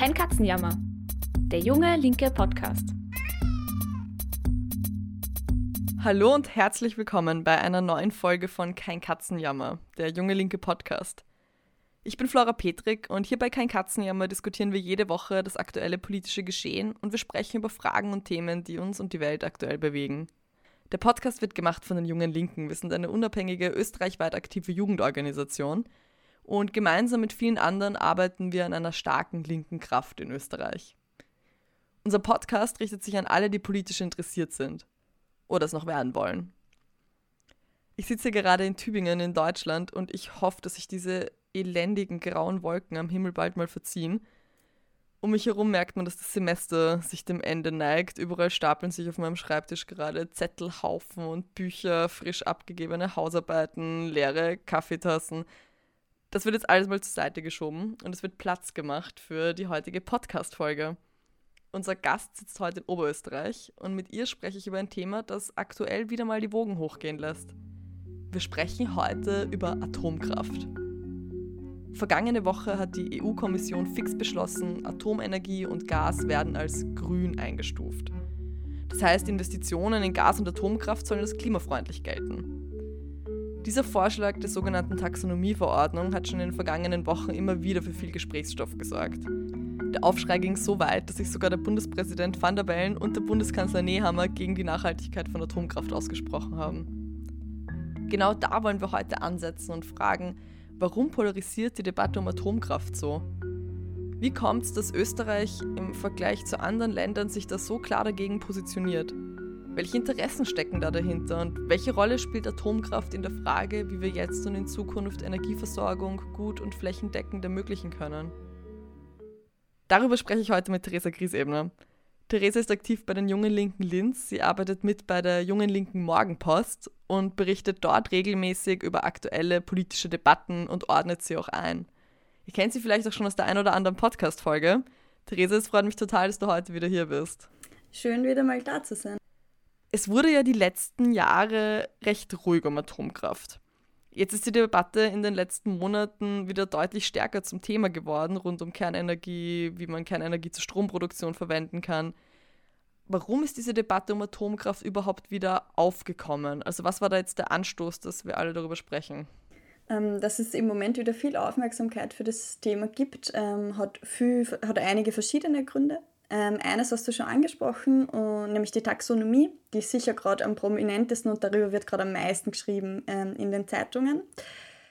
Kein Katzenjammer. Der junge linke Podcast. Hallo und herzlich willkommen bei einer neuen Folge von Kein Katzenjammer, der junge linke Podcast. Ich bin Flora Petrik und hier bei Kein Katzenjammer diskutieren wir jede Woche das aktuelle politische Geschehen und wir sprechen über Fragen und Themen, die uns und die Welt aktuell bewegen. Der Podcast wird gemacht von den Jungen Linken. Wir sind eine unabhängige, österreichweit aktive Jugendorganisation und gemeinsam mit vielen anderen arbeiten wir an einer starken linken Kraft in Österreich. Unser Podcast richtet sich an alle, die politisch interessiert sind oder es noch werden wollen. Ich sitze gerade in Tübingen in Deutschland und ich hoffe, dass sich diese elendigen grauen Wolken am Himmel bald mal verziehen um mich herum merkt man, dass das Semester sich dem Ende neigt. Überall stapeln sich auf meinem Schreibtisch gerade Zettelhaufen und Bücher, frisch abgegebene Hausarbeiten, leere Kaffeetassen. Das wird jetzt alles mal zur Seite geschoben und es wird Platz gemacht für die heutige Podcast-Folge. Unser Gast sitzt heute in Oberösterreich und mit ihr spreche ich über ein Thema, das aktuell wieder mal die Wogen hochgehen lässt. Wir sprechen heute über Atomkraft. Vergangene Woche hat die EU-Kommission fix beschlossen, Atomenergie und Gas werden als grün eingestuft. Das heißt, Investitionen in Gas und Atomkraft sollen als klimafreundlich gelten. Dieser Vorschlag der sogenannten Taxonomieverordnung hat schon in den vergangenen Wochen immer wieder für viel Gesprächsstoff gesorgt. Der Aufschrei ging so weit, dass sich sogar der Bundespräsident van der Bellen und der Bundeskanzler Nehammer gegen die Nachhaltigkeit von Atomkraft ausgesprochen haben. Genau da wollen wir heute ansetzen und fragen, Warum polarisiert die Debatte um Atomkraft so? Wie kommt es, dass Österreich im Vergleich zu anderen Ländern sich da so klar dagegen positioniert? Welche Interessen stecken da dahinter und welche Rolle spielt Atomkraft in der Frage, wie wir jetzt und in Zukunft Energieversorgung gut und flächendeckend ermöglichen können? Darüber spreche ich heute mit Theresa Griesebner. Theresa ist aktiv bei den Jungen Linken Linz. Sie arbeitet mit bei der Jungen Linken Morgenpost und berichtet dort regelmäßig über aktuelle politische Debatten und ordnet sie auch ein. Ihr kennt sie vielleicht auch schon aus der ein oder anderen Podcast-Folge. Theresa, es freut mich total, dass du heute wieder hier bist. Schön, wieder mal da zu sein. Es wurde ja die letzten Jahre recht ruhig um Atomkraft. Jetzt ist die Debatte in den letzten Monaten wieder deutlich stärker zum Thema geworden, rund um Kernenergie, wie man Kernenergie zur Stromproduktion verwenden kann. Warum ist diese Debatte um Atomkraft überhaupt wieder aufgekommen? Also was war da jetzt der Anstoß, dass wir alle darüber sprechen? Ähm, dass es im Moment wieder viel Aufmerksamkeit für das Thema gibt, ähm, hat, viel, hat einige verschiedene Gründe. Ähm, eines hast du schon angesprochen, uh, nämlich die Taxonomie. Die ist sicher gerade am prominentesten und darüber wird gerade am meisten geschrieben ähm, in den Zeitungen.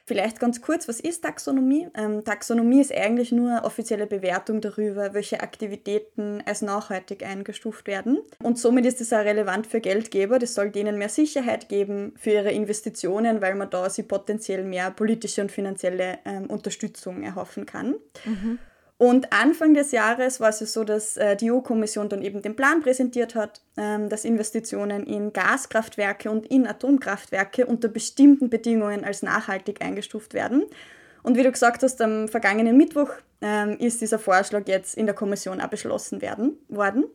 Vielleicht ganz kurz, was ist Taxonomie? Ähm, Taxonomie ist eigentlich nur eine offizielle Bewertung darüber, welche Aktivitäten als nachhaltig eingestuft werden. Und somit ist es auch relevant für Geldgeber. Das soll denen mehr Sicherheit geben für ihre Investitionen, weil man da sie potenziell mehr politische und finanzielle ähm, Unterstützung erhoffen kann. Mhm. Und Anfang des Jahres war es so, dass äh, die EU-Kommission dann eben den Plan präsentiert hat, ähm, dass Investitionen in Gaskraftwerke und in Atomkraftwerke unter bestimmten Bedingungen als nachhaltig eingestuft werden. Und wie du gesagt hast, am vergangenen Mittwoch ähm, ist dieser Vorschlag jetzt in der Kommission auch beschlossen werden, worden.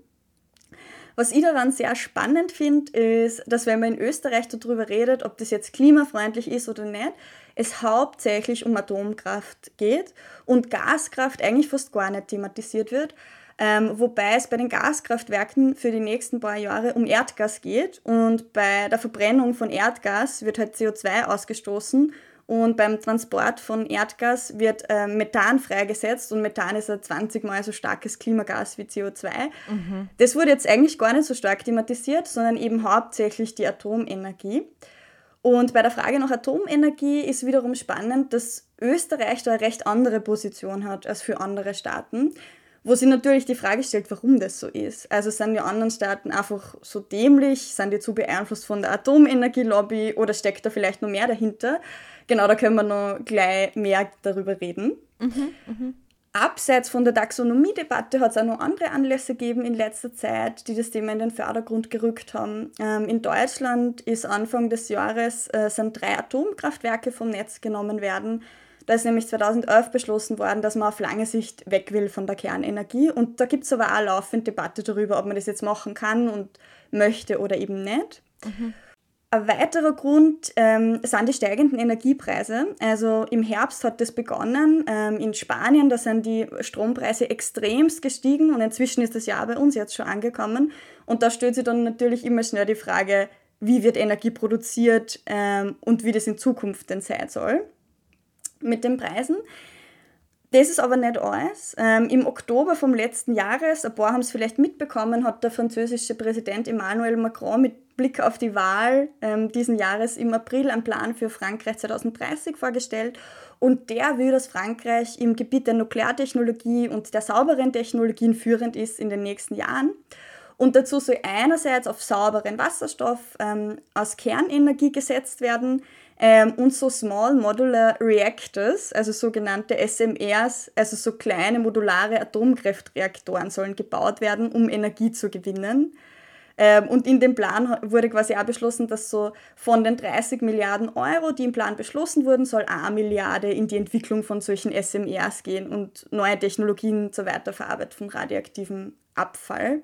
Was ich daran sehr spannend finde, ist, dass wenn man in Österreich darüber redet, ob das jetzt klimafreundlich ist oder nicht, es hauptsächlich um Atomkraft geht und Gaskraft eigentlich fast gar nicht thematisiert wird. Ähm, wobei es bei den Gaskraftwerken für die nächsten paar Jahre um Erdgas geht und bei der Verbrennung von Erdgas wird halt CO2 ausgestoßen und beim Transport von Erdgas wird äh, Methan freigesetzt und Methan ist ein 20 mal so starkes Klimagas wie CO2. Mhm. Das wurde jetzt eigentlich gar nicht so stark thematisiert, sondern eben hauptsächlich die Atomenergie. Und bei der Frage nach Atomenergie ist wiederum spannend, dass Österreich da eine recht andere Position hat als für andere Staaten, wo sich natürlich die Frage stellt, warum das so ist. Also sind die anderen Staaten einfach so dämlich, sind die zu beeinflusst von der Atomenergielobby oder steckt da vielleicht noch mehr dahinter? Genau, da können wir noch gleich mehr darüber reden. Mhm, mh. Abseits von der Taxonomie-Debatte hat es auch noch andere Anlässe gegeben in letzter Zeit, die das Thema in den Vordergrund gerückt haben. Ähm, in Deutschland ist Anfang des Jahres äh, sind drei Atomkraftwerke vom Netz genommen werden. Da ist nämlich 2011 beschlossen worden, dass man auf lange Sicht weg will von der Kernenergie. Und da gibt es aber auch laufend Debatte darüber, ob man das jetzt machen kann und möchte oder eben nicht. Mhm. Ein weiterer Grund ähm, sind die steigenden Energiepreise. Also im Herbst hat das begonnen. Ähm, in Spanien, da sind die Strompreise extremst gestiegen und inzwischen ist das Jahr bei uns jetzt schon angekommen. Und da stellt sich dann natürlich immer schnell die Frage, wie wird Energie produziert ähm, und wie das in Zukunft denn sein soll mit den Preisen. Das ist aber nicht alles. Ähm, Im Oktober vom letzten Jahres, ein paar haben es vielleicht mitbekommen, hat der französische Präsident Emmanuel Macron mit Blick auf die Wahl ähm, diesen Jahres im April einen Plan für Frankreich 2030 vorgestellt. Und der will, dass Frankreich im Gebiet der Nukleartechnologie und der sauberen Technologien führend ist in den nächsten Jahren. Und dazu soll einerseits auf sauberen Wasserstoff ähm, aus Kernenergie gesetzt werden ähm, und so Small Modular Reactors, also sogenannte SMRs, also so kleine modulare Atomkraftreaktoren sollen gebaut werden, um Energie zu gewinnen. Ähm, und in dem Plan wurde quasi auch beschlossen, dass so von den 30 Milliarden Euro, die im Plan beschlossen wurden, soll eine Milliarde in die Entwicklung von solchen SMRs gehen und neue Technologien zur Weiterverarbeitung von radioaktivem Abfall.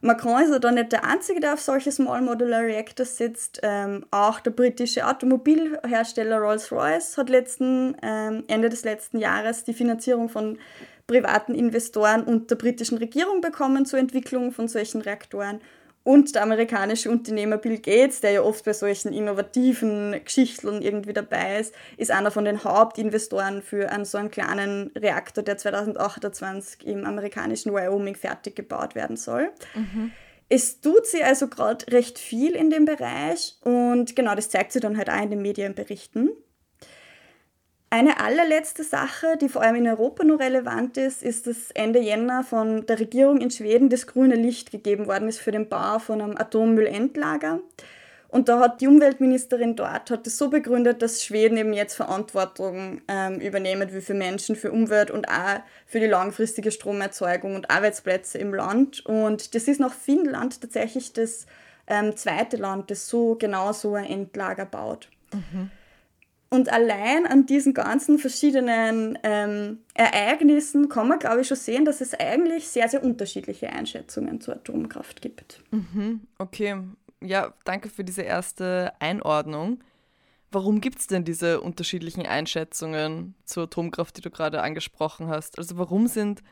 Macron ist ja da nicht der Einzige, der auf solche Small Modular Reactors sitzt. Ähm, auch der britische Automobilhersteller Rolls-Royce hat letzten, ähm, Ende des letzten Jahres die Finanzierung von privaten Investoren und der britischen Regierung bekommen zur Entwicklung von solchen Reaktoren. Und der amerikanische Unternehmer Bill Gates, der ja oft bei solchen innovativen Geschichten irgendwie dabei ist, ist einer von den Hauptinvestoren für einen so einen kleinen Reaktor, der 2028 im amerikanischen Wyoming fertig gebaut werden soll. Mhm. Es tut sich also gerade recht viel in dem Bereich und genau das zeigt sich dann halt auch in den Medienberichten. Eine allerletzte Sache, die vor allem in Europa nur relevant ist, ist, dass Ende Jänner von der Regierung in Schweden das grüne Licht gegeben worden ist für den Bau von einem Atommüllendlager. Und da hat die Umweltministerin dort hat es so begründet, dass Schweden eben jetzt Verantwortung ähm, übernehmen will für Menschen, für Umwelt und auch für die langfristige Stromerzeugung und Arbeitsplätze im Land. Und das ist nach Finnland tatsächlich das ähm, zweite Land, das so genau so ein Endlager baut. Mhm. Und allein an diesen ganzen verschiedenen ähm, Ereignissen kann man, glaube ich, schon sehen, dass es eigentlich sehr, sehr unterschiedliche Einschätzungen zur Atomkraft gibt. Mhm, okay, ja, danke für diese erste Einordnung. Warum gibt es denn diese unterschiedlichen Einschätzungen zur Atomkraft, die du gerade angesprochen hast? Also warum sind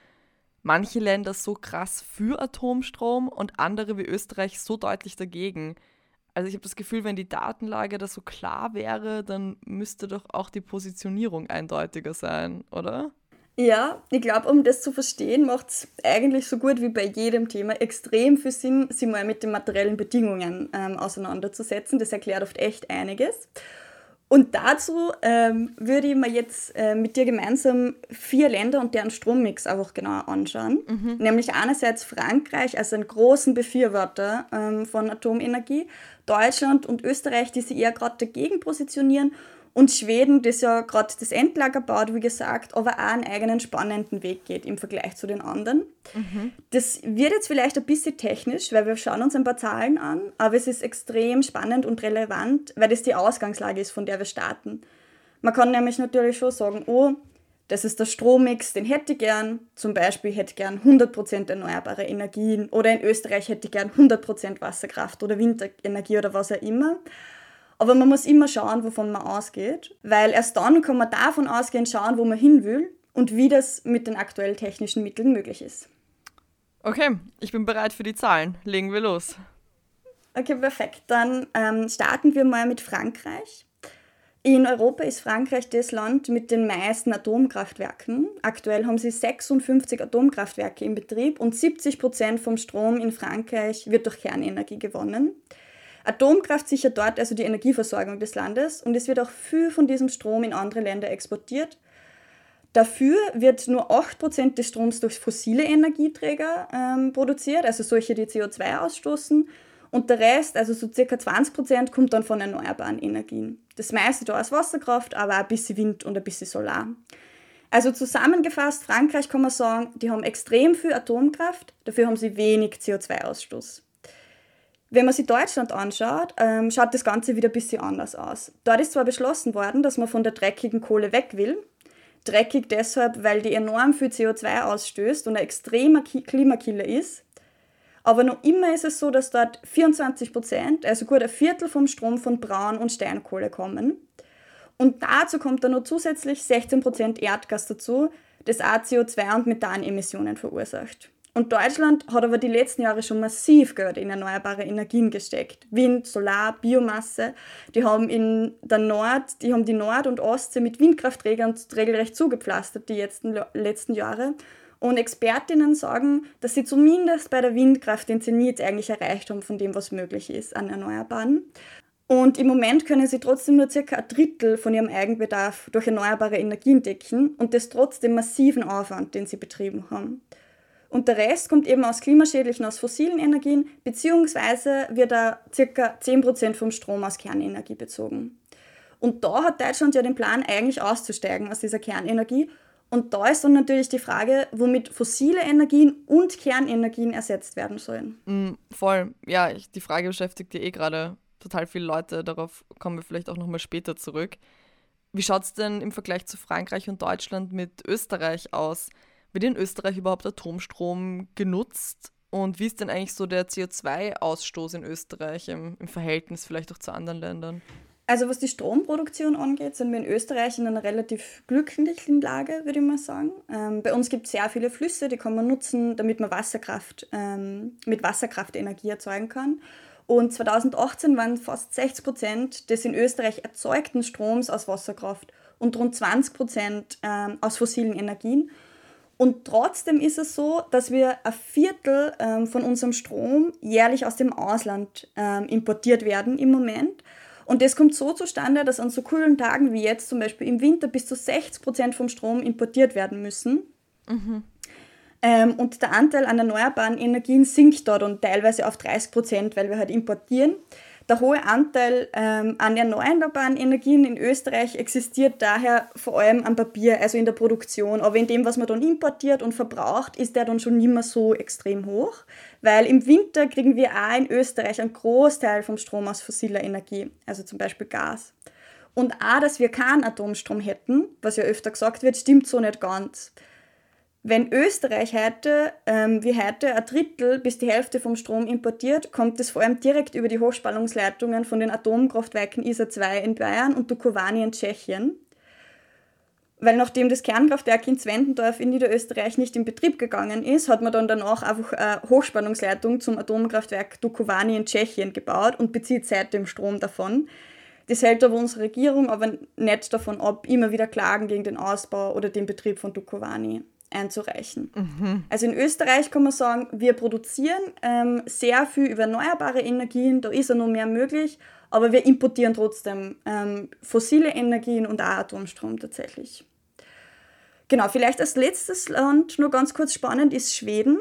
manche Länder so krass für Atomstrom und andere wie Österreich so deutlich dagegen? Also ich habe das Gefühl, wenn die Datenlage da so klar wäre, dann müsste doch auch die Positionierung eindeutiger sein, oder? Ja, ich glaube, um das zu verstehen, macht es eigentlich so gut wie bei jedem Thema extrem viel Sinn, sich mal mit den materiellen Bedingungen ähm, auseinanderzusetzen. Das erklärt oft echt einiges. Und dazu ähm, würde ich mir jetzt äh, mit dir gemeinsam vier Länder und deren Strommix einfach genauer anschauen. Mhm. Nämlich einerseits Frankreich als einen großen Befürworter ähm, von Atomenergie, Deutschland und Österreich, die sich eher gerade dagegen positionieren und Schweden, das ja gerade das Endlager baut, wie gesagt, aber auch einen eigenen spannenden Weg geht im Vergleich zu den anderen. Mhm. Das wird jetzt vielleicht ein bisschen technisch, weil wir schauen uns ein paar Zahlen an, aber es ist extrem spannend und relevant, weil das die Ausgangslage ist, von der wir starten. Man kann nämlich natürlich schon sagen, oh, das ist der Strommix, den hätte ich gern. Zum Beispiel hätte ich gern 100% erneuerbare Energien oder in Österreich hätte ich gern 100% Wasserkraft oder Windenergie oder was auch immer. Aber man muss immer schauen, wovon man ausgeht, weil erst dann kann man davon ausgehend schauen, wo man hin will und wie das mit den aktuell technischen Mitteln möglich ist. Okay, ich bin bereit für die Zahlen. Legen wir los. Okay, perfekt. Dann ähm, starten wir mal mit Frankreich. In Europa ist Frankreich das Land mit den meisten Atomkraftwerken. Aktuell haben sie 56 Atomkraftwerke in Betrieb und 70 Prozent vom Strom in Frankreich wird durch Kernenergie gewonnen. Atomkraft sichert dort also die Energieversorgung des Landes und es wird auch viel von diesem Strom in andere Länder exportiert. Dafür wird nur 8% des Stroms durch fossile Energieträger ähm, produziert, also solche, die CO2 ausstoßen. Und der Rest, also so circa 20%, kommt dann von erneuerbaren Energien. Das meiste da aus Wasserkraft, aber ein bisschen Wind und ein bisschen Solar. Also zusammengefasst, Frankreich kann man sagen, die haben extrem viel Atomkraft, dafür haben sie wenig CO2-Ausstoß. Wenn man sich Deutschland anschaut, ähm, schaut das Ganze wieder ein bisschen anders aus. Dort ist zwar beschlossen worden, dass man von der dreckigen Kohle weg will. Dreckig deshalb, weil die enorm viel CO2 ausstößt und ein extremer Klimakiller ist. Aber noch immer ist es so, dass dort 24 Prozent, also gut ein Viertel vom Strom von Braun- und Steinkohle kommen. Und dazu kommt dann noch zusätzlich 16 Prozent Erdgas dazu, das auch CO2 und Methanemissionen verursacht. Und Deutschland hat aber die letzten Jahre schon massiv Geld in erneuerbare Energien gesteckt. Wind, Solar, Biomasse. Die haben in der Nord, die haben die Nord- und Ostsee mit Windkraftträgern regelrecht zugepflastert die letzten, letzten Jahre. Und Expertinnen sagen, dass sie zumindest bei der Windkraft den Zenit eigentlich erreicht haben von dem, was möglich ist an Erneuerbaren. Und im Moment können sie trotzdem nur circa ein Drittel von ihrem Eigenbedarf durch erneuerbare Energien decken und das trotz dem massiven Aufwand, den sie betrieben haben. Und der Rest kommt eben aus klimaschädlichen, aus fossilen Energien, beziehungsweise wird da ca. 10% vom Strom aus Kernenergie bezogen. Und da hat Deutschland ja den Plan, eigentlich auszusteigen aus dieser Kernenergie. Und da ist dann natürlich die Frage, womit fossile Energien und Kernenergien ersetzt werden sollen. Mm, voll. Ja, ich, die Frage beschäftigt ja eh gerade total viele Leute. Darauf kommen wir vielleicht auch nochmal später zurück. Wie schaut es denn im Vergleich zu Frankreich und Deutschland mit Österreich aus? Wird in Österreich überhaupt Atomstrom genutzt? Und wie ist denn eigentlich so der CO2-Ausstoß in Österreich im, im Verhältnis vielleicht auch zu anderen Ländern? Also was die Stromproduktion angeht, sind wir in Österreich in einer relativ glücklichen Lage, würde ich mal sagen. Ähm, bei uns gibt es sehr viele Flüsse, die kann man nutzen, damit man Wasserkraft, ähm, mit Wasserkraft Energie erzeugen kann. Und 2018 waren fast 60 Prozent des in Österreich erzeugten Stroms aus Wasserkraft und rund 20 Prozent ähm, aus fossilen Energien. Und trotzdem ist es so, dass wir ein Viertel ähm, von unserem Strom jährlich aus dem Ausland ähm, importiert werden im Moment. Und das kommt so zustande, dass an so kühlen Tagen wie jetzt zum Beispiel im Winter bis zu 60 Prozent vom Strom importiert werden müssen. Mhm. Ähm, und der Anteil an erneuerbaren Energien sinkt dort und teilweise auf 30 Prozent, weil wir halt importieren. Der hohe Anteil ähm, an erneuerbaren Energien in Österreich existiert daher vor allem am Papier, also in der Produktion. Aber in dem, was man dann importiert und verbraucht, ist der dann schon nicht mehr so extrem hoch, weil im Winter kriegen wir auch in Österreich einen Großteil vom Strom aus fossiler Energie, also zum Beispiel Gas. Und auch, dass wir keinen Atomstrom hätten, was ja öfter gesagt wird, stimmt so nicht ganz. Wenn Österreich heute, ähm, wie heute, ein Drittel bis die Hälfte vom Strom importiert, kommt es vor allem direkt über die Hochspannungsleitungen von den Atomkraftwerken ISA 2 in Bayern und Dukovany in Tschechien. Weil nachdem das Kernkraftwerk in Zwentendorf in Niederösterreich nicht in Betrieb gegangen ist, hat man dann danach einfach eine Hochspannungsleitung zum Atomkraftwerk Dukovany in Tschechien gebaut und bezieht seitdem Strom davon. Das hält aber unsere Regierung aber nicht davon ab, immer wieder Klagen gegen den Ausbau oder den Betrieb von Dukovany einzureichen. Mhm. Also in Österreich kann man sagen, wir produzieren ähm, sehr viel über erneuerbare Energien, da ist ja noch mehr möglich, aber wir importieren trotzdem ähm, fossile Energien und auch Atomstrom tatsächlich. Genau, vielleicht als letztes Land nur ganz kurz spannend ist Schweden,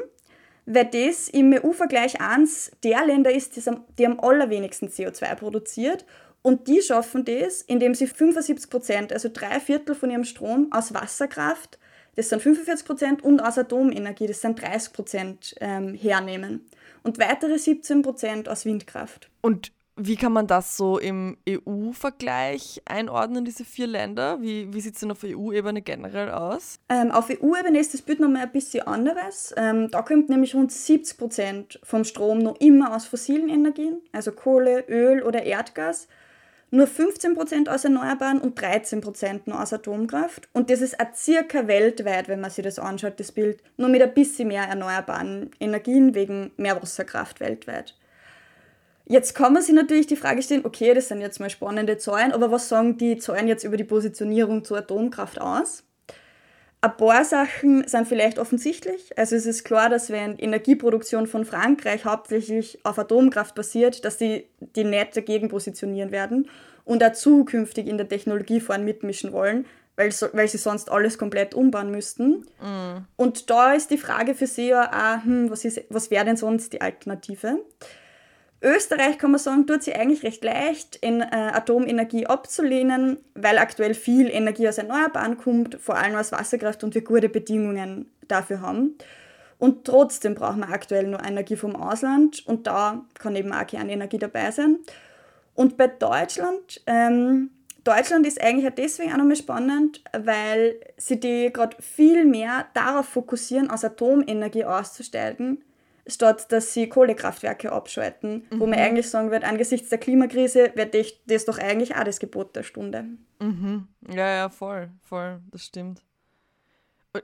weil das im EU-Vergleich eins der Länder ist, die am allerwenigsten CO2 produziert. Und die schaffen das, indem sie 75 Prozent, also drei Viertel von ihrem Strom aus Wasserkraft das sind 45 Prozent, und aus Atomenergie, das sind 30 Prozent ähm, hernehmen. Und weitere 17 Prozent aus Windkraft. Und wie kann man das so im EU-Vergleich einordnen, diese vier Länder? Wie, wie sieht es denn auf EU-Ebene generell aus? Ähm, auf EU-Ebene ist das Bild nochmal ein bisschen anderes. Ähm, da kommt nämlich rund 70 Prozent vom Strom noch immer aus fossilen Energien, also Kohle, Öl oder Erdgas nur 15% aus Erneuerbaren und 13% nur aus Atomkraft. Und das ist auch circa weltweit, wenn man sich das anschaut, das Bild, nur mit ein bisschen mehr erneuerbaren Energien wegen mehr Wasserkraft weltweit. Jetzt kann man sich natürlich die Frage stellen, okay, das sind jetzt mal spannende Zahlen, aber was sagen die Zahlen jetzt über die Positionierung zur Atomkraft aus? Ein paar Sachen sind vielleicht offensichtlich. Also es ist klar, dass wenn Energieproduktion von Frankreich hauptsächlich auf Atomkraft basiert, dass die die nicht dagegen positionieren werden und auch zukünftig in der Technologie vorn mitmischen wollen, weil, weil sie sonst alles komplett umbauen müssten. Mm. Und da ist die Frage für sie ja auch, hm, was, was wäre denn sonst die Alternative? Österreich, kann man sagen, tut sie eigentlich recht leicht, in äh, Atomenergie abzulehnen, weil aktuell viel Energie aus Erneuerbaren kommt, vor allem aus Wasserkraft und wir gute Bedingungen dafür haben. Und trotzdem brauchen wir aktuell nur Energie vom Ausland und da kann eben auch Kernenergie dabei sein. Und bei Deutschland, ähm, Deutschland ist eigentlich auch deswegen auch nochmal spannend, weil sie die gerade viel mehr darauf fokussieren, aus Atomenergie auszusteigen, statt dass sie Kohlekraftwerke abschalten, mhm. wo man mhm. eigentlich sagen wird, angesichts der Klimakrise wäre das doch eigentlich auch das Gebot der Stunde. Mhm. Ja, ja, voll, voll, das stimmt.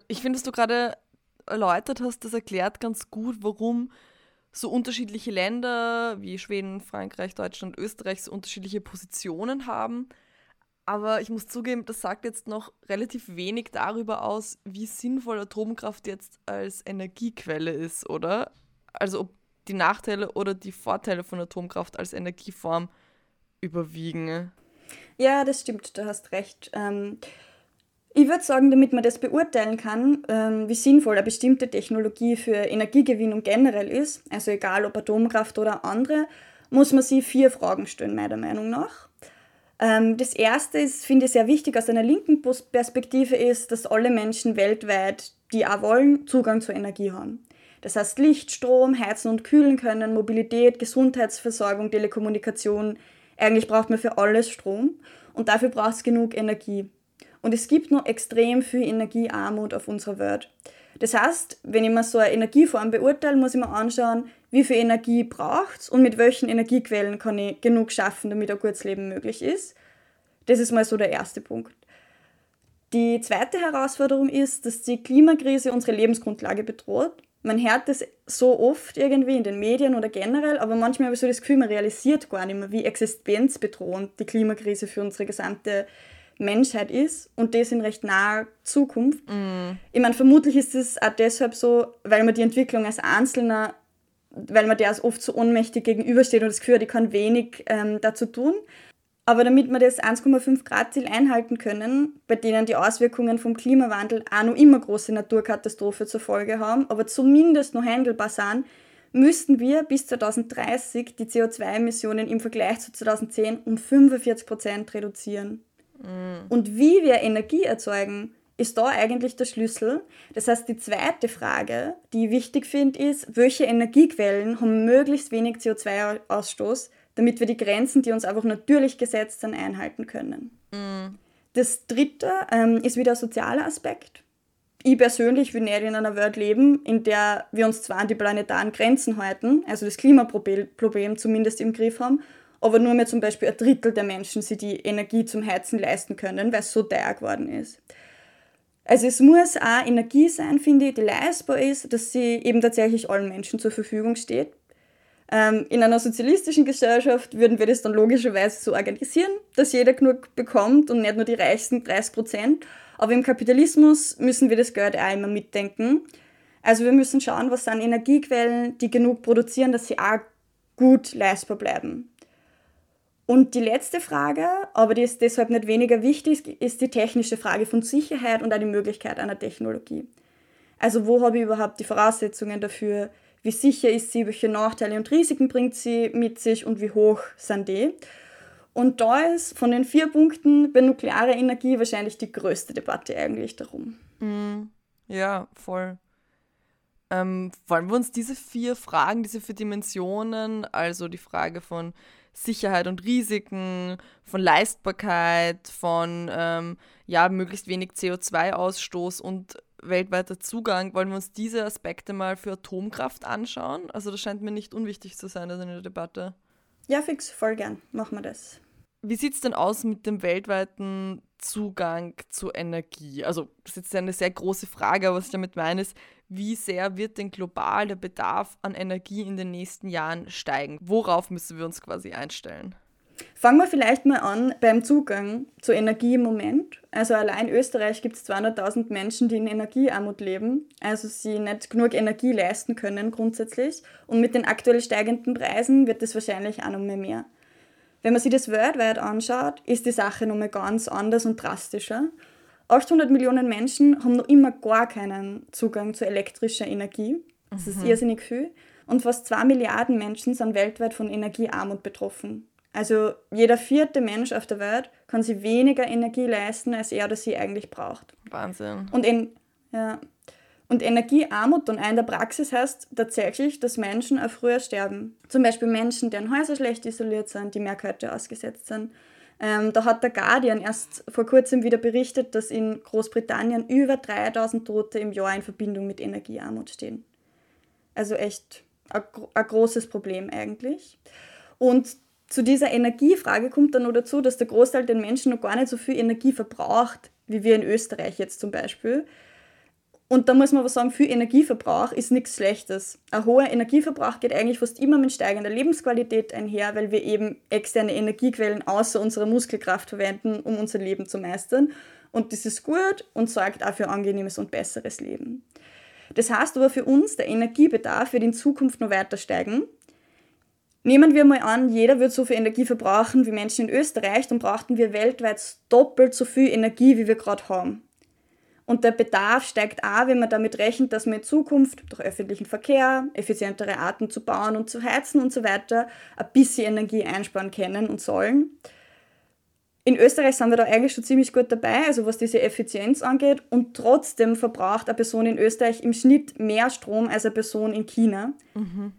Ich finde, dass du gerade erläutert hast, das erklärt ganz gut, warum so unterschiedliche Länder wie Schweden, Frankreich, Deutschland, Österreich so unterschiedliche Positionen haben. Aber ich muss zugeben, das sagt jetzt noch relativ wenig darüber aus, wie sinnvoll Atomkraft jetzt als Energiequelle ist, oder? Also ob die Nachteile oder die Vorteile von Atomkraft als Energieform überwiegen. Ja, das stimmt, du hast recht. Ähm, ich würde sagen, damit man das beurteilen kann, ähm, wie sinnvoll eine bestimmte Technologie für Energiegewinnung generell ist, also egal ob Atomkraft oder andere, muss man sich vier Fragen stellen, meiner Meinung nach. Ähm, das erste ist, finde ich sehr wichtig aus einer linken Perspektive, ist, dass alle Menschen weltweit, die auch wollen, Zugang zur Energie haben. Das heißt Licht, Strom, heizen und kühlen können, Mobilität, Gesundheitsversorgung, Telekommunikation. Eigentlich braucht man für alles Strom und dafür braucht es genug Energie. Und es gibt noch extrem viel Energiearmut auf unserer Welt. Das heißt, wenn ich mir so eine Energieform beurteile, muss ich mir anschauen, wie viel Energie braucht es und mit welchen Energiequellen kann ich genug schaffen, damit ein gutes Leben möglich ist. Das ist mal so der erste Punkt. Die zweite Herausforderung ist, dass die Klimakrise unsere Lebensgrundlage bedroht. Man hört das so oft irgendwie in den Medien oder generell, aber manchmal habe ich so das Gefühl, man realisiert gar nicht mehr, wie existenzbedrohend die Klimakrise für unsere gesamte Menschheit ist und das in recht naher Zukunft. Mm. Ich meine, vermutlich ist es auch deshalb so, weil man die Entwicklung als Einzelner, weil man der oft so ohnmächtig gegenübersteht und das Gefühl hat, ich kann wenig ähm, dazu tun. Aber damit wir das 1,5 Grad Ziel einhalten können, bei denen die Auswirkungen vom Klimawandel auch noch immer große Naturkatastrophe zur Folge haben, aber zumindest noch handelbar sind, müssten wir bis 2030 die CO2-Emissionen im Vergleich zu 2010 um 45 Prozent reduzieren. Mhm. Und wie wir Energie erzeugen, ist da eigentlich der Schlüssel. Das heißt, die zweite Frage, die ich wichtig finde, ist, welche Energiequellen haben möglichst wenig CO2-Ausstoß, damit wir die Grenzen, die uns einfach natürlich gesetzt sind, einhalten können. Mhm. Das dritte ähm, ist wieder ein sozialer Aspekt. Ich persönlich will nicht in einer Welt leben, in der wir uns zwar an die planetaren Grenzen halten, also das Klimaproblem zumindest im Griff haben, aber nur mehr zum Beispiel ein Drittel der Menschen sich die Energie zum Heizen leisten können, weil es so teuer geworden ist. Also es muss auch Energie sein, finde ich, die leistbar ist, dass sie eben tatsächlich allen Menschen zur Verfügung steht. Ähm, in einer sozialistischen Gesellschaft würden wir das dann logischerweise so organisieren, dass jeder genug bekommt und nicht nur die reichsten 30 Prozent. Aber im Kapitalismus müssen wir das Geld auch immer mitdenken. Also wir müssen schauen, was sind Energiequellen, die genug produzieren, dass sie auch gut leistbar bleiben. Und die letzte Frage, aber die ist deshalb nicht weniger wichtig, ist die technische Frage von Sicherheit und auch die Möglichkeit einer Technologie. Also wo habe ich überhaupt die Voraussetzungen dafür? Wie sicher ist sie? Welche Nachteile und Risiken bringt sie mit sich und wie hoch sind die? Und da ist von den vier Punkten bei nuklearer Energie wahrscheinlich die größte Debatte eigentlich darum. Mm, ja, voll. Ähm, wollen wir uns diese vier Fragen, diese vier Dimensionen, also die Frage von Sicherheit und Risiken, von Leistbarkeit, von ähm, ja, möglichst wenig CO2-Ausstoß und weltweiter Zugang. Wollen wir uns diese Aspekte mal für Atomkraft anschauen? Also das scheint mir nicht unwichtig zu sein in der Debatte. Ja, fix, voll gern. Machen wir das. Wie sieht es denn aus mit dem weltweiten Zugang zu Energie? Also, das ist jetzt eine sehr große Frage, aber was ich damit meine, ist, wie sehr wird denn global der Bedarf an Energie in den nächsten Jahren steigen? Worauf müssen wir uns quasi einstellen? Fangen wir vielleicht mal an beim Zugang zu Energie im Moment. Also allein in Österreich gibt es 200.000 Menschen, die in Energiearmut leben, also sie nicht genug Energie leisten können grundsätzlich. Und mit den aktuell steigenden Preisen wird es wahrscheinlich auch noch mehr. mehr. Wenn man sich das weltweit anschaut, ist die Sache nochmal ganz anders und drastischer. 800 Millionen Menschen haben noch immer gar keinen Zugang zu elektrischer Energie. Das mhm. ist irrsinnig viel. Und fast 2 Milliarden Menschen sind weltweit von Energiearmut betroffen. Also jeder vierte Mensch auf der Welt kann sich weniger Energie leisten, als er oder sie eigentlich braucht. Wahnsinn. Und, in, ja, und Energiearmut dann in der Praxis heißt tatsächlich, dass Menschen auch früher sterben. Zum Beispiel Menschen, deren Häuser schlecht isoliert sind, die mehr Kälte ausgesetzt sind. Ähm, da hat der Guardian erst vor kurzem wieder berichtet, dass in Großbritannien über 3000 Tote im Jahr in Verbindung mit Energiearmut stehen. Also echt ein, ein großes Problem eigentlich. Und zu dieser Energiefrage kommt dann noch dazu, dass der Großteil der Menschen noch gar nicht so viel Energie verbraucht, wie wir in Österreich jetzt zum Beispiel. Und da muss man aber sagen, viel Energieverbrauch ist nichts Schlechtes. Ein hoher Energieverbrauch geht eigentlich fast immer mit steigender Lebensqualität einher, weil wir eben externe Energiequellen außer unserer Muskelkraft verwenden, um unser Leben zu meistern. Und das ist gut und sorgt auch für angenehmes und besseres Leben. Das heißt aber für uns, der Energiebedarf wird in Zukunft noch weiter steigen. Nehmen wir mal an, jeder wird so viel Energie verbrauchen wie Menschen in Österreich, dann brauchten wir weltweit doppelt so viel Energie, wie wir gerade haben. Und der Bedarf steigt auch, wenn man damit rechnet, dass wir in Zukunft durch öffentlichen Verkehr, effizientere Arten zu bauen und zu heizen und so weiter ein bisschen Energie einsparen können und sollen. In Österreich sind wir da eigentlich schon ziemlich gut dabei, also was diese Effizienz angeht. Und trotzdem verbraucht eine Person in Österreich im Schnitt mehr Strom als eine Person in China. Mhm.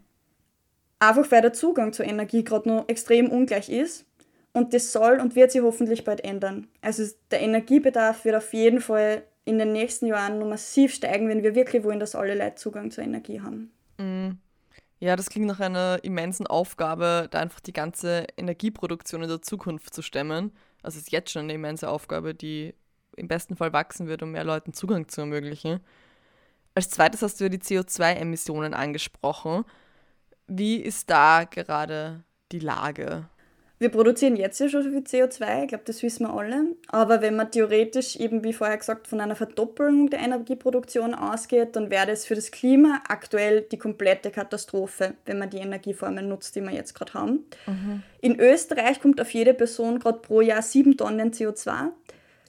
Einfach weil der Zugang zur Energie gerade noch extrem ungleich ist. Und das soll und wird sich hoffentlich bald ändern. Also der Energiebedarf wird auf jeden Fall in den nächsten Jahren noch massiv steigen, wenn wir wirklich wollen, dass alle Leute Zugang zur Energie haben. Mhm. Ja, das klingt nach einer immensen Aufgabe, da einfach die ganze Energieproduktion in der Zukunft zu stemmen. Also es ist jetzt schon eine immense Aufgabe, die im besten Fall wachsen wird, um mehr Leuten Zugang zu ermöglichen. Als zweites hast du ja die CO2-Emissionen angesprochen. Wie ist da gerade die Lage? Wir produzieren jetzt ja schon so viel CO2, ich glaube, das wissen wir alle. Aber wenn man theoretisch eben, wie vorher gesagt, von einer Verdoppelung der Energieproduktion ausgeht, dann wäre das für das Klima aktuell die komplette Katastrophe, wenn man die Energieformen nutzt, die wir jetzt gerade haben. Mhm. In Österreich kommt auf jede Person gerade pro Jahr 7 Tonnen CO2.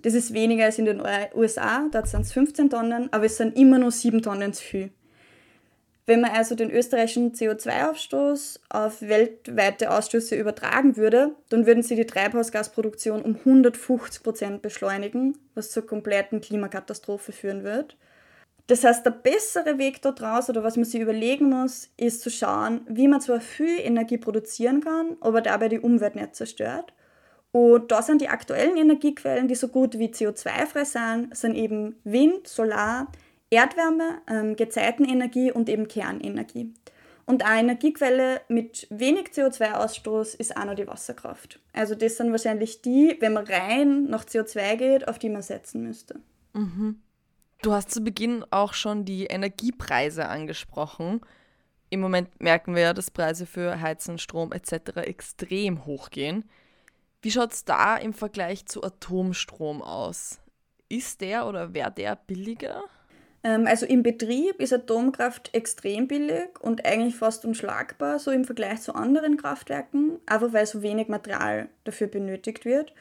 Das ist weniger als in den USA, dort sind es 15 Tonnen, aber es sind immer nur 7 Tonnen zu viel. Wenn man also den österreichischen CO2-Ausstoß auf weltweite Ausstöße übertragen würde, dann würden sie die Treibhausgasproduktion um 150 Prozent beschleunigen, was zur kompletten Klimakatastrophe führen wird. Das heißt, der bessere Weg daraus oder was man sich überlegen muss, ist zu schauen, wie man zwar viel Energie produzieren kann, aber dabei die Umwelt nicht zerstört. Und da sind die aktuellen Energiequellen, die so gut wie CO2-frei sind, sind eben Wind, Solar, Erdwärme, ähm, Gezeitenenergie und eben Kernenergie. Und eine Energiequelle mit wenig CO2-Ausstoß ist auch noch die Wasserkraft. Also das sind wahrscheinlich die, wenn man rein nach CO2 geht, auf die man setzen müsste. Mhm. Du hast zu Beginn auch schon die Energiepreise angesprochen. Im Moment merken wir ja, dass Preise für Heizen, Strom etc. extrem hochgehen. Wie schaut es da im Vergleich zu Atomstrom aus? Ist der oder wäre der billiger? Ähm, also im Betrieb ist Atomkraft extrem billig und eigentlich fast unschlagbar, so im Vergleich zu anderen Kraftwerken, einfach weil so wenig Material dafür benötigt wird.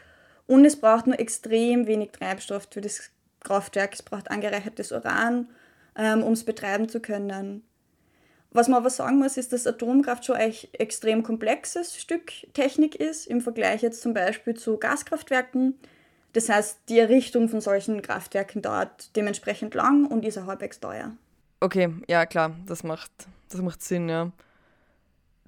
Und es braucht nur extrem wenig Treibstoff für das Kraftwerk. Es braucht angereichertes Uran, ähm, um es betreiben zu können. Was man aber sagen muss, ist, dass Atomkraft schon ein extrem komplexes Stück Technik ist, im Vergleich jetzt zum Beispiel zu Gaskraftwerken. Das heißt, die Errichtung von solchen Kraftwerken dauert dementsprechend lang und ist auch halbwegs teuer. Okay, ja klar, das macht, das macht Sinn, ja.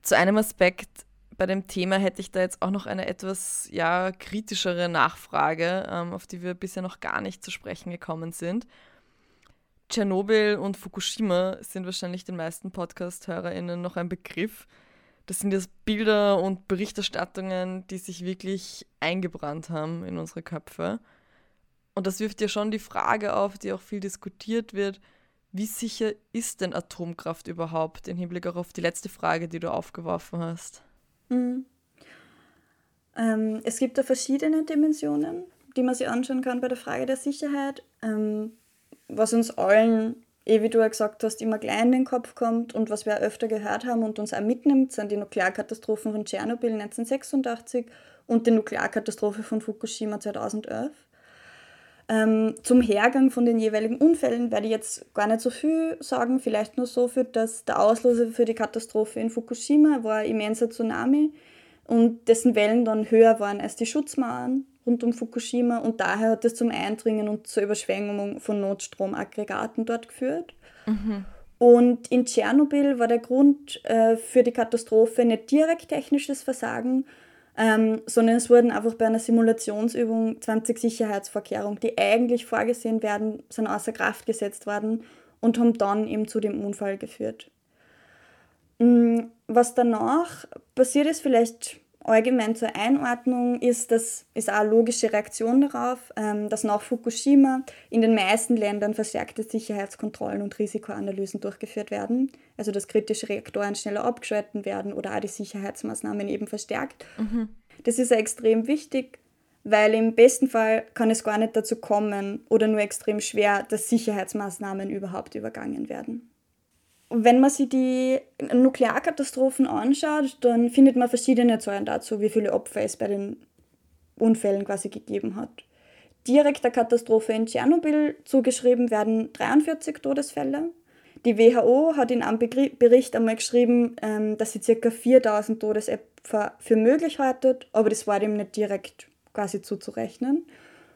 Zu einem Aspekt bei dem Thema hätte ich da jetzt auch noch eine etwas ja, kritischere Nachfrage, ähm, auf die wir bisher noch gar nicht zu sprechen gekommen sind. Tschernobyl und Fukushima sind wahrscheinlich den meisten Podcast-HörerInnen noch ein Begriff das sind jetzt Bilder und Berichterstattungen, die sich wirklich eingebrannt haben in unsere Köpfe. Und das wirft ja schon die Frage auf, die auch viel diskutiert wird, wie sicher ist denn Atomkraft überhaupt im Hinblick auf die letzte Frage, die du aufgeworfen hast? Mhm. Ähm, es gibt da verschiedene Dimensionen, die man sich anschauen kann bei der Frage der Sicherheit. Ähm, was uns allen eh wie du ja gesagt hast, immer gleich in den Kopf kommt und was wir öfter gehört haben und uns auch mitnimmt, sind die Nuklearkatastrophen von Tschernobyl 1986 und die Nuklearkatastrophe von Fukushima 2011. Ähm, zum Hergang von den jeweiligen Unfällen werde ich jetzt gar nicht so viel sagen, vielleicht nur so viel, dass der Auslöser für die Katastrophe in Fukushima war ein immenser Tsunami und dessen Wellen dann höher waren als die Schutzmauern rund um Fukushima und daher hat es zum Eindringen und zur Überschwemmung von Notstromaggregaten dort geführt. Mhm. Und in Tschernobyl war der Grund äh, für die Katastrophe nicht direkt technisches Versagen, ähm, sondern es wurden einfach bei einer Simulationsübung 20 Sicherheitsvorkehrungen, die eigentlich vorgesehen werden, sind außer Kraft gesetzt worden und haben dann eben zu dem Unfall geführt. Mm, was danach passiert ist, vielleicht allgemein zur Einordnung, ist, das ist auch eine logische Reaktion darauf, ähm, dass nach Fukushima in den meisten Ländern verstärkte Sicherheitskontrollen und Risikoanalysen durchgeführt werden. Also dass kritische Reaktoren schneller abgeschalten werden oder auch die Sicherheitsmaßnahmen eben verstärkt. Mhm. Das ist extrem wichtig, weil im besten Fall kann es gar nicht dazu kommen oder nur extrem schwer, dass Sicherheitsmaßnahmen überhaupt übergangen werden. Wenn man sich die Nuklearkatastrophen anschaut, dann findet man verschiedene Zahlen dazu, wie viele Opfer es bei den Unfällen quasi gegeben hat. Direkt der Katastrophe in Tschernobyl zugeschrieben werden 43 Todesfälle. Die WHO hat in einem Bericht einmal geschrieben, ähm, dass sie ca. 4000 Todesopfer für möglich haltet, aber das war dem nicht direkt quasi zuzurechnen.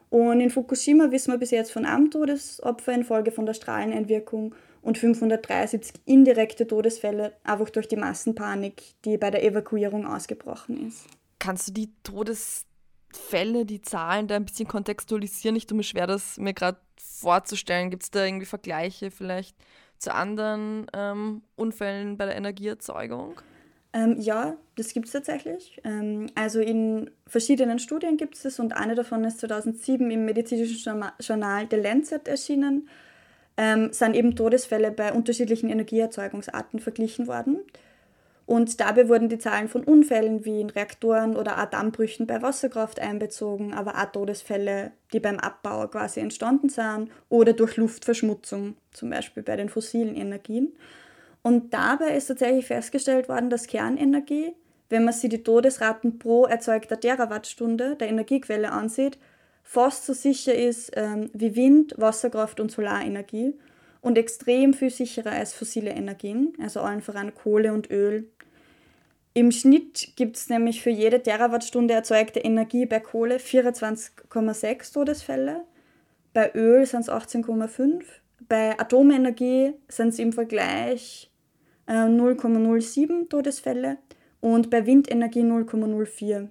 Und in Fukushima wissen wir bis jetzt von einem Todesopfer infolge von der Strahleneinwirkung und 573 indirekte Todesfälle einfach durch die Massenpanik, die bei der Evakuierung ausgebrochen ist. Kannst du die Todesfälle, die Zahlen da ein bisschen kontextualisieren? Ich tue mir schwer, das mir gerade vorzustellen. Gibt es da irgendwie Vergleiche vielleicht zu anderen ähm, Unfällen bei der Energieerzeugung? Ähm, ja, das gibt es tatsächlich. Ähm, also in verschiedenen Studien gibt es es und eine davon ist 2007 im medizinischen Journal The Lancet erschienen ähm, sind eben Todesfälle bei unterschiedlichen Energieerzeugungsarten verglichen worden. Und dabei wurden die Zahlen von Unfällen wie in Reaktoren oder auch Dammbrüchen bei Wasserkraft einbezogen, aber auch Todesfälle, die beim Abbau quasi entstanden sind oder durch Luftverschmutzung, zum Beispiel bei den fossilen Energien. Und dabei ist tatsächlich festgestellt worden, dass Kernenergie, wenn man sich die Todesraten pro erzeugter Terawattstunde der Energiequelle ansieht, fast so sicher ist ähm, wie Wind, Wasserkraft und Solarenergie und extrem viel sicherer als fossile Energien, also allen voran Kohle und Öl. Im Schnitt gibt es nämlich für jede Terawattstunde erzeugte Energie bei Kohle 24,6 Todesfälle, bei Öl sind es 18,5, bei Atomenergie sind es im Vergleich äh, 0,07 Todesfälle und bei Windenergie 0,04.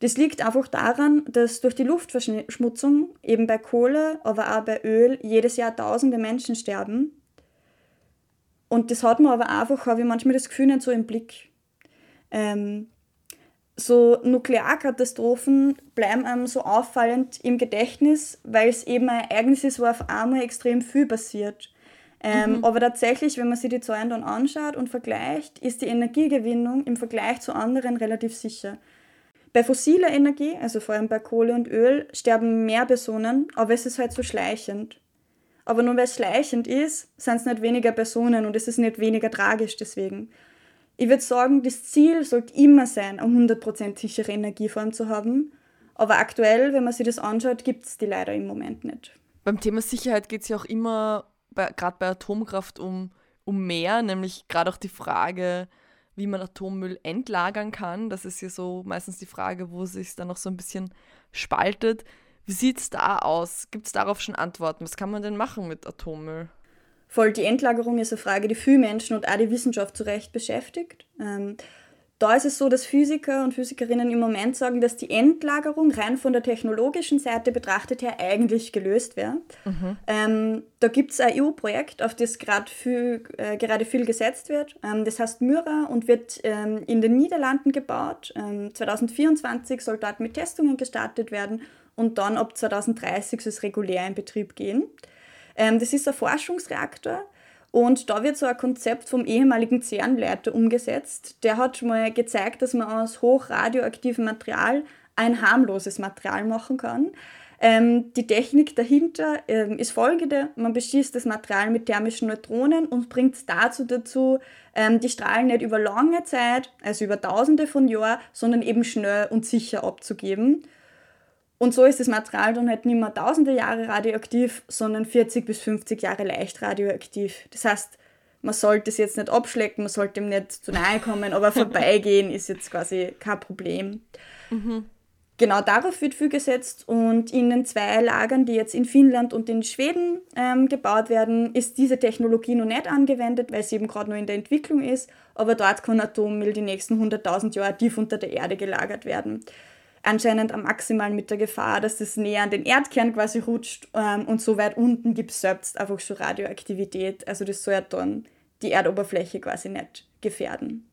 Das liegt einfach daran, dass durch die Luftverschmutzung eben bei Kohle, aber auch bei Öl jedes Jahr tausende Menschen sterben. Und das hat man aber einfach, habe ich manchmal das Gefühl, nicht so im Blick. Ähm, so Nuklearkatastrophen bleiben einem so auffallend im Gedächtnis, weil es eben ein Ereignis ist, wo auf einmal extrem viel passiert. Ähm, mhm. Aber tatsächlich, wenn man sich die Zahlen dann anschaut und vergleicht, ist die Energiegewinnung im Vergleich zu anderen relativ sicher. Bei fossiler Energie, also vor allem bei Kohle und Öl, sterben mehr Personen, aber es ist halt so schleichend. Aber nur weil es schleichend ist, sind es nicht weniger Personen und es ist nicht weniger tragisch deswegen. Ich würde sagen, das Ziel sollte immer sein, eine 100% sichere Energieform zu haben. Aber aktuell, wenn man sich das anschaut, gibt es die leider im Moment nicht. Beim Thema Sicherheit geht es ja auch immer, gerade bei Atomkraft, um, um mehr, nämlich gerade auch die Frage, wie man Atommüll entlagern kann. Das ist ja so meistens die Frage, wo sich dann noch so ein bisschen spaltet. Wie sieht es da aus? Gibt es darauf schon Antworten? Was kann man denn machen mit Atommüll? Voll, die Endlagerung ist eine Frage, die viele Menschen und auch die Wissenschaft zu Recht beschäftigt. Ähm, da ist es so, dass Physiker und Physikerinnen im Moment sagen, dass die Endlagerung rein von der technologischen Seite betrachtet her eigentlich gelöst wäre. Mhm. Ähm, da gibt es ein EU-Projekt, auf das viel, äh, gerade viel gesetzt wird. Ähm, das heißt Myra und wird ähm, in den Niederlanden gebaut. 2024 ähm, soll dort mit Testungen gestartet werden und dann ab 2030 soll es regulär in Betrieb gehen. Ähm, das ist ein Forschungsreaktor und da wird so ein Konzept vom ehemaligen CERN-Leiter umgesetzt. Der hat mal gezeigt, dass man aus hochradioaktivem Material ein harmloses Material machen kann. Ähm, die Technik dahinter ähm, ist folgende. Man beschießt das Material mit thermischen Neutronen und bringt es dazu dazu, ähm, die Strahlen nicht über lange Zeit, also über tausende von Jahren, sondern eben schnell und sicher abzugeben. Und so ist das Material dann halt nicht mehr tausende Jahre radioaktiv, sondern 40 bis 50 Jahre leicht radioaktiv. Das heißt, man sollte es jetzt nicht abschlecken, man sollte ihm nicht zu nahe kommen, aber vorbeigehen ist jetzt quasi kein Problem. Mhm. Genau darauf wird viel gesetzt und in den zwei Lagern, die jetzt in Finnland und in Schweden ähm, gebaut werden, ist diese Technologie noch nicht angewendet, weil sie eben gerade noch in der Entwicklung ist, aber dort kann Atommüll die nächsten 100.000 Jahre tief unter der Erde gelagert werden anscheinend am maximal mit der Gefahr, dass es näher an den Erdkern quasi rutscht ähm, und so weit unten gibt es selbst einfach schon Radioaktivität. Also das soll dann die Erdoberfläche quasi nicht gefährden.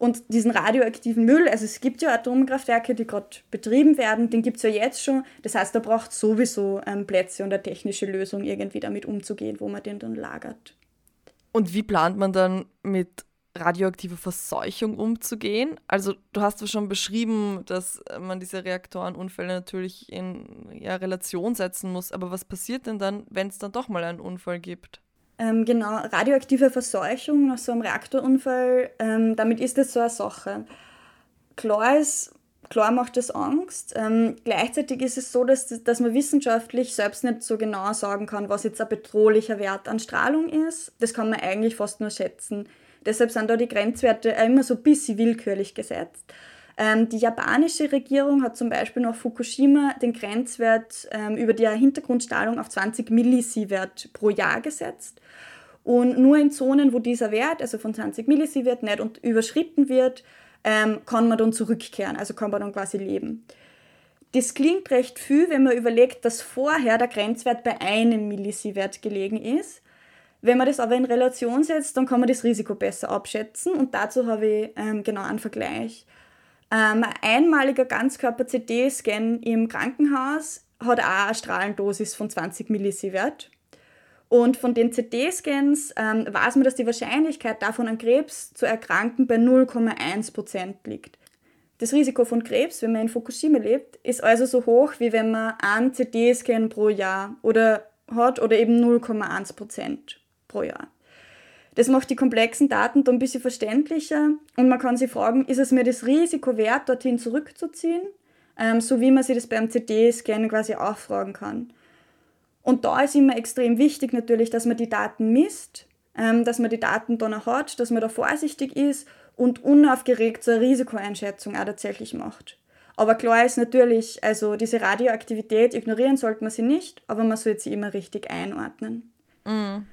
Und diesen radioaktiven Müll, also es gibt ja Atomkraftwerke, die gerade betrieben werden, den gibt es ja jetzt schon. Das heißt, da braucht es sowieso ähm, Plätze und eine technische Lösung, irgendwie damit umzugehen, wo man den dann lagert. Und wie plant man dann mit radioaktiver Verseuchung umzugehen? Also du hast ja schon beschrieben, dass man diese Reaktorenunfälle natürlich in ja, Relation setzen muss, aber was passiert denn dann, wenn es dann doch mal einen Unfall gibt? Ähm, genau, radioaktive Verseuchung nach so einem Reaktorunfall, ähm, damit ist das so eine Sache. Klar ist, klar macht das Angst. Ähm, gleichzeitig ist es so, dass, dass man wissenschaftlich selbst nicht so genau sagen kann, was jetzt ein bedrohlicher Wert an Strahlung ist. Das kann man eigentlich fast nur schätzen. Deshalb sind da die Grenzwerte immer so ein bisschen willkürlich gesetzt. Ähm, die japanische Regierung hat zum Beispiel nach Fukushima den Grenzwert ähm, über die Hintergrundstrahlung auf 20 Millisievert pro Jahr gesetzt. Und nur in Zonen, wo dieser Wert, also von 20 Millisievert, nicht überschritten wird, ähm, kann man dann zurückkehren, also kann man dann quasi leben. Das klingt recht viel, wenn man überlegt, dass vorher der Grenzwert bei einem Millisievert gelegen ist. Wenn man das aber in Relation setzt, dann kann man das Risiko besser abschätzen und dazu habe ich ähm, genau einen Vergleich. Ähm, ein einmaliger Ganzkörper-CT-Scan im Krankenhaus hat auch eine Strahlendosis von 20 Millisievert. Und von den CT-Scans ähm, weiß man, dass die Wahrscheinlichkeit davon an Krebs zu erkranken bei 0,1% liegt. Das Risiko von Krebs, wenn man in Fukushima lebt, ist also so hoch, wie wenn man einen CT-Scan pro Jahr oder hat oder eben 0,1% pro Jahr. Das macht die komplexen Daten dann ein bisschen verständlicher und man kann sich fragen, ist es mir das Risiko wert, dorthin zurückzuziehen? Ähm, so wie man sich das beim CD-Scan quasi auch fragen kann. Und da ist immer extrem wichtig natürlich, dass man die Daten misst, ähm, dass man die Daten dann auch hat, dass man da vorsichtig ist und unaufgeregt so eine Risikoeinschätzung auch tatsächlich macht. Aber klar ist natürlich, also diese Radioaktivität ignorieren sollte man sie nicht, aber man sollte sie immer richtig einordnen. Mhm.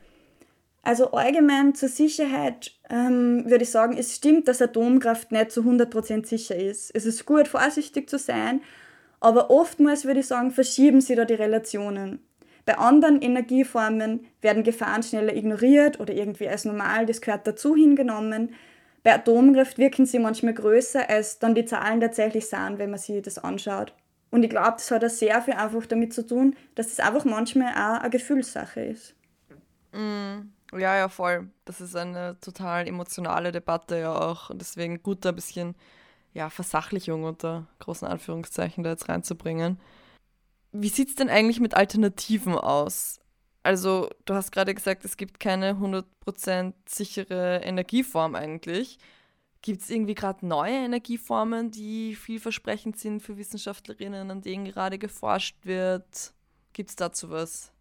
Also allgemein zur Sicherheit ähm, würde ich sagen, es stimmt, dass Atomkraft nicht zu 100% sicher ist. Es ist gut, vorsichtig zu sein, aber oftmals würde ich sagen, verschieben sie da die Relationen. Bei anderen Energieformen werden Gefahren schneller ignoriert oder irgendwie als normal, das gehört dazu hingenommen. Bei Atomkraft wirken sie manchmal größer, als dann die Zahlen tatsächlich sind, wenn man sich das anschaut. Und ich glaube, das hat auch sehr viel einfach damit zu tun, dass es einfach manchmal auch eine Gefühlssache ist. Mm. Ja, ja, voll. Das ist eine total emotionale Debatte ja auch. Und deswegen gut, da ein bisschen ja, Versachlichung unter großen Anführungszeichen da jetzt reinzubringen. Wie sieht es denn eigentlich mit Alternativen aus? Also, du hast gerade gesagt, es gibt keine 100% sichere Energieform eigentlich. Gibt es irgendwie gerade neue Energieformen, die vielversprechend sind für Wissenschaftlerinnen, an denen gerade geforscht wird? Gibt es dazu was?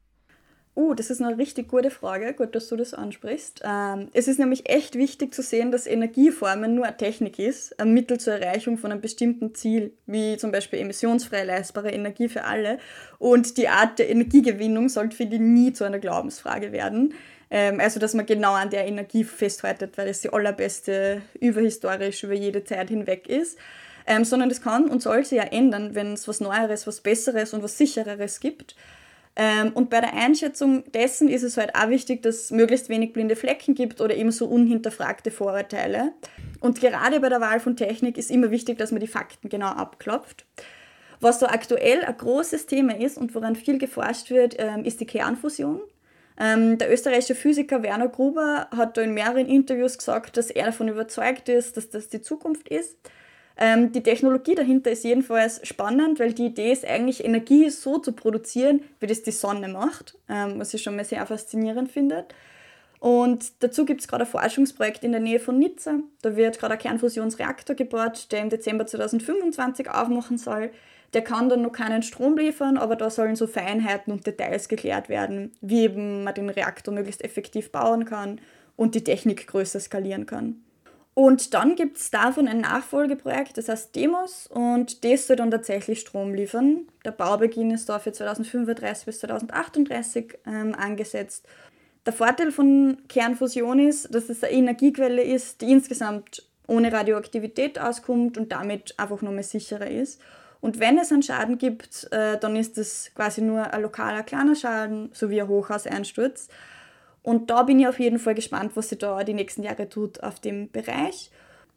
Uh, das ist eine richtig gute Frage. Gut, dass du das ansprichst. Ähm, es ist nämlich echt wichtig zu sehen, dass Energieformen nur eine Technik ist, ein Mittel zur Erreichung von einem bestimmten Ziel, wie zum Beispiel emissionsfrei leistbare Energie für alle. Und die Art der Energiegewinnung sollte für die nie zu einer Glaubensfrage werden. Ähm, also, dass man genau an der Energie festhaltet, weil es die allerbeste überhistorisch über jede Zeit hinweg ist. Ähm, sondern das kann und soll sich ja ändern, wenn es was Neueres, was Besseres und was Sichereres gibt. Ähm, und bei der Einschätzung dessen ist es halt auch wichtig, dass es möglichst wenig blinde Flecken gibt oder eben so unhinterfragte Vorurteile. Und gerade bei der Wahl von Technik ist immer wichtig, dass man die Fakten genau abklopft. Was so aktuell ein großes Thema ist und woran viel geforscht wird, ähm, ist die Kernfusion. Ähm, der österreichische Physiker Werner Gruber hat da in mehreren Interviews gesagt, dass er davon überzeugt ist, dass das die Zukunft ist. Ähm, die Technologie dahinter ist jedenfalls spannend, weil die Idee ist eigentlich, Energie so zu produzieren, wie das die Sonne macht, ähm, was ich schon mal sehr faszinierend finde. Und dazu gibt es gerade ein Forschungsprojekt in der Nähe von Nizza. Da wird gerade ein Kernfusionsreaktor gebaut, der im Dezember 2025 aufmachen soll. Der kann dann noch keinen Strom liefern, aber da sollen so Feinheiten und Details geklärt werden, wie eben man den Reaktor möglichst effektiv bauen kann und die Technik größer skalieren kann. Und dann gibt es davon ein Nachfolgeprojekt, das heißt Demos, und das soll dann tatsächlich Strom liefern. Der Baubeginn ist da für 2035 bis 2038 ähm, angesetzt. Der Vorteil von Kernfusion ist, dass es eine Energiequelle ist, die insgesamt ohne Radioaktivität auskommt und damit einfach nochmal sicherer ist. Und wenn es einen Schaden gibt, äh, dann ist das quasi nur ein lokaler kleiner Schaden, so wie ein Hochhauseinsturz. Und da bin ich auf jeden Fall gespannt, was sie da die nächsten Jahre tut auf dem Bereich.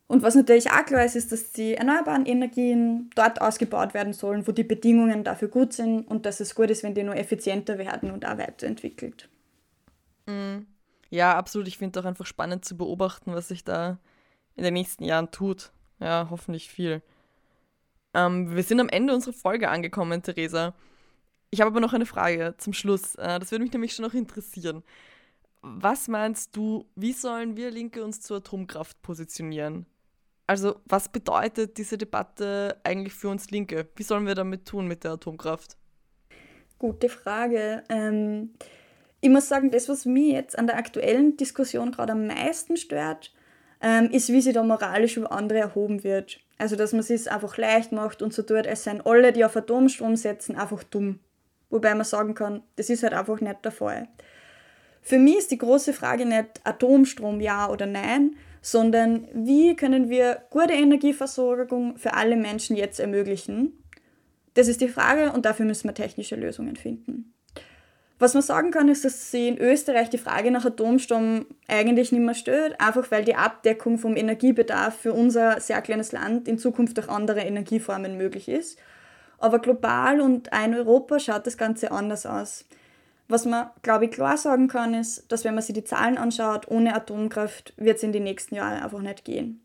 Und was natürlich auch klar ist, ist, dass die erneuerbaren Energien dort ausgebaut werden sollen, wo die Bedingungen dafür gut sind und dass es gut ist, wenn die nur effizienter werden und auch weiterentwickelt. Mhm. Ja, absolut. Ich finde es auch einfach spannend zu beobachten, was sich da in den nächsten Jahren tut. Ja, hoffentlich viel. Ähm, wir sind am Ende unserer Folge angekommen, Theresa. Ich habe aber noch eine Frage zum Schluss. Äh, das würde mich nämlich schon noch interessieren. Was meinst du, wie sollen wir Linke uns zur Atomkraft positionieren? Also, was bedeutet diese Debatte eigentlich für uns Linke? Wie sollen wir damit tun mit der Atomkraft? Gute Frage. Ähm, ich muss sagen, das, was mich jetzt an der aktuellen Diskussion gerade am meisten stört, ähm, ist, wie sie da moralisch über andere erhoben wird. Also, dass man es einfach leicht macht und so tut, als seien alle, die auf Atomstrom setzen, einfach dumm. Wobei man sagen kann, das ist halt einfach nicht der Fall. Für mich ist die große Frage nicht Atomstrom ja oder nein, sondern wie können wir gute Energieversorgung für alle Menschen jetzt ermöglichen? Das ist die Frage und dafür müssen wir technische Lösungen finden. Was man sagen kann, ist, dass sie in Österreich die Frage nach Atomstrom eigentlich nicht mehr stellt, einfach weil die Abdeckung vom Energiebedarf für unser sehr kleines Land in Zukunft durch andere Energieformen möglich ist. Aber global und in Europa schaut das Ganze anders aus. Was man, glaube ich, klar sagen kann, ist, dass wenn man sich die Zahlen anschaut, ohne Atomkraft wird es in die nächsten Jahre einfach nicht gehen.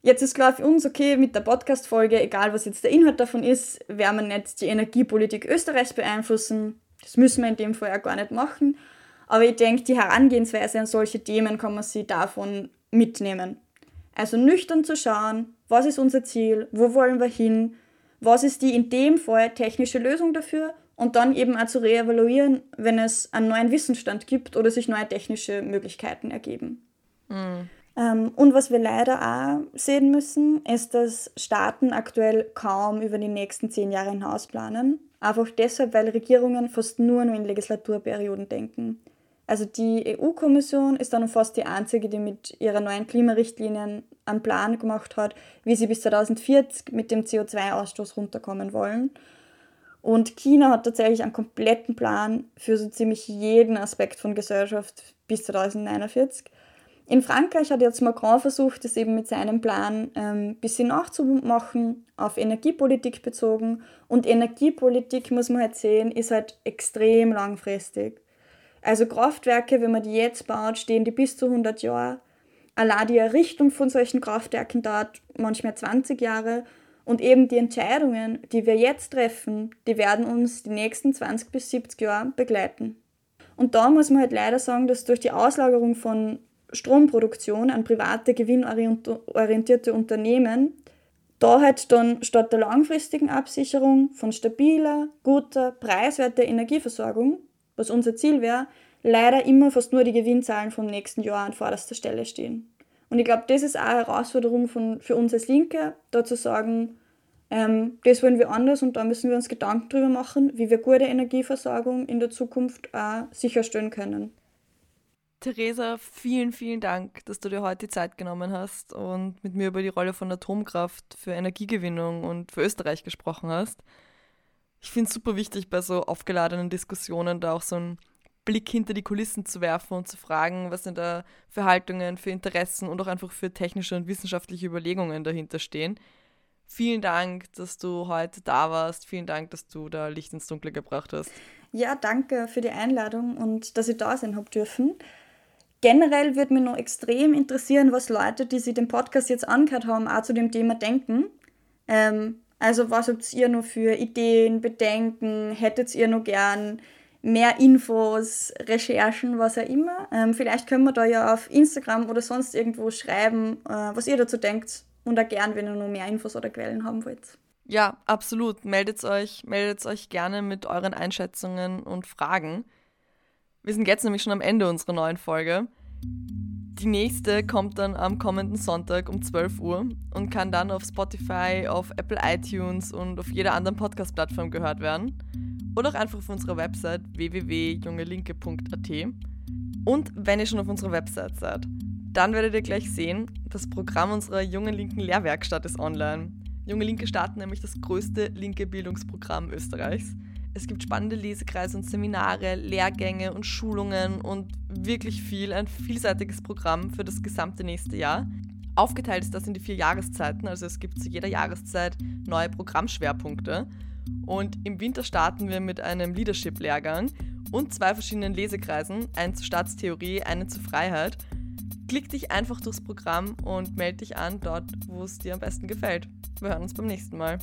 Jetzt ist klar für uns, okay, mit der Podcast-Folge, egal was jetzt der Inhalt davon ist, werden wir nicht die Energiepolitik Österreichs beeinflussen. Das müssen wir in dem Fall ja gar nicht machen. Aber ich denke, die Herangehensweise an solche Themen kann man sich davon mitnehmen. Also nüchtern zu schauen, was ist unser Ziel, wo wollen wir hin, was ist die in dem Fall technische Lösung dafür und dann eben auch zu reevaluieren, wenn es einen neuen Wissensstand gibt oder sich neue technische Möglichkeiten ergeben. Mhm. Ähm, und was wir leider auch sehen müssen, ist, dass Staaten aktuell kaum über die nächsten zehn Jahre hinaus planen. Einfach deshalb, weil Regierungen fast nur noch in Legislaturperioden denken. Also die EU-Kommission ist dann fast die einzige, die mit ihrer neuen Klimarichtlinien einen Plan gemacht hat, wie sie bis 2040 mit dem CO2-Ausstoß runterkommen wollen. Und China hat tatsächlich einen kompletten Plan für so ziemlich jeden Aspekt von Gesellschaft bis 2049. In Frankreich hat jetzt Macron versucht, das eben mit seinem Plan ein ähm, bisschen nachzumachen, auf Energiepolitik bezogen. Und Energiepolitik, muss man halt sehen, ist halt extrem langfristig. Also Kraftwerke, wenn man die jetzt baut, stehen die bis zu 100 Jahre. Allein die Errichtung von solchen Kraftwerken dauert manchmal 20 Jahre. Und eben die Entscheidungen, die wir jetzt treffen, die werden uns die nächsten 20 bis 70 Jahre begleiten. Und da muss man halt leider sagen, dass durch die Auslagerung von Stromproduktion an private, gewinnorientierte Unternehmen, da halt dann statt der langfristigen Absicherung von stabiler, guter, preiswerter Energieversorgung, was unser Ziel wäre, leider immer fast nur die Gewinnzahlen vom nächsten Jahr an vorderster Stelle stehen. Und ich glaube, das ist auch eine Herausforderung von, für uns als Linke, da zu sagen, ähm, das wollen wir anders und da müssen wir uns Gedanken darüber machen, wie wir gute Energieversorgung in der Zukunft auch sicherstellen können. Theresa, vielen, vielen Dank, dass du dir heute die Zeit genommen hast und mit mir über die Rolle von Atomkraft für Energiegewinnung und für Österreich gesprochen hast. Ich finde es super wichtig, bei so aufgeladenen Diskussionen da auch so einen Blick hinter die Kulissen zu werfen und zu fragen, was sind da für Haltungen, für Interessen und auch einfach für technische und wissenschaftliche Überlegungen dahinter stehen. Vielen Dank, dass du heute da warst. Vielen Dank, dass du da Licht ins Dunkle gebracht hast. Ja, danke für die Einladung und dass ich da sein habe dürfen. Generell würde mich noch extrem interessieren, was Leute, die sich den Podcast jetzt angehört haben, auch zu dem Thema denken. Ähm, also was habt ihr noch für Ideen, Bedenken? Hättet ihr noch gern mehr Infos, Recherchen, was auch immer? Ähm, vielleicht können wir da ja auf Instagram oder sonst irgendwo schreiben, äh, was ihr dazu denkt. Und auch gern, wenn ihr noch mehr Infos oder Quellen haben wollt. Ja, absolut. Meldet euch, meldet euch gerne mit euren Einschätzungen und Fragen. Wir sind jetzt nämlich schon am Ende unserer neuen Folge. Die nächste kommt dann am kommenden Sonntag um 12 Uhr und kann dann auf Spotify, auf Apple iTunes und auf jeder anderen Podcast-Plattform gehört werden. Oder auch einfach auf unserer Website www.jungelinke.at. Und wenn ihr schon auf unserer Website seid, dann werdet ihr gleich sehen, das Programm unserer Jungen Linken Lehrwerkstatt ist online. Junge Linke starten nämlich das größte linke Bildungsprogramm Österreichs. Es gibt spannende Lesekreise und Seminare, Lehrgänge und Schulungen und wirklich viel, ein vielseitiges Programm für das gesamte nächste Jahr. Aufgeteilt ist das in die vier Jahreszeiten, also es gibt zu jeder Jahreszeit neue Programmschwerpunkte. Und im Winter starten wir mit einem Leadership-Lehrgang und zwei verschiedenen Lesekreisen, einen zur Staatstheorie, einen zur Freiheit. Klick dich einfach durchs Programm und melde dich an dort, wo es dir am besten gefällt. Wir hören uns beim nächsten Mal.